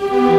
understand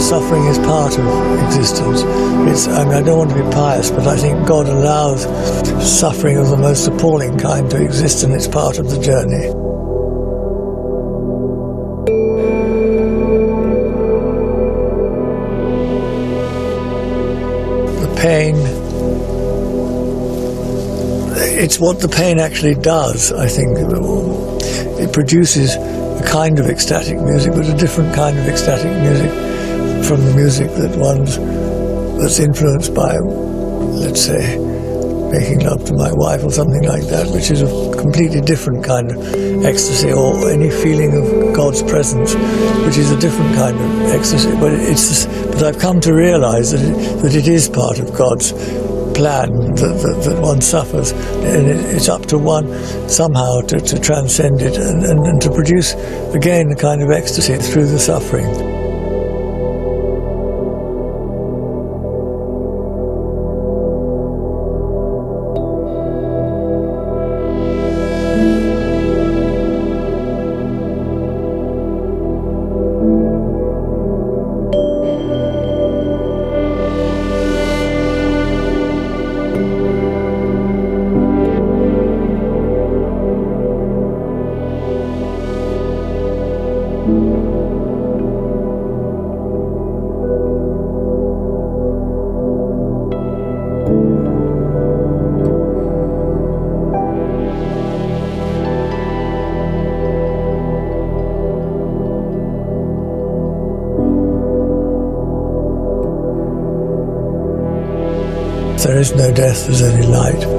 suffering is part of existence. It's, I mean, I don't want to be pious, but I think God allows suffering of the most appalling kind to exist, and it's part of the journey. The pain, it's what the pain actually does, I think. It produces a kind of ecstatic music, but a different kind of ecstatic music from the music that one's that's influenced by, let's say, making love to my wife or something like that, which is a completely different kind of ecstasy, or any feeling of God's presence, which is a different kind of ecstasy. But it's but I've come to realise that it, that it is part of God's plan that, that, that one suffers, and it, it's up to one somehow to, to transcend it and, and, and to produce again a kind of ecstasy through the suffering. Death, there's any light.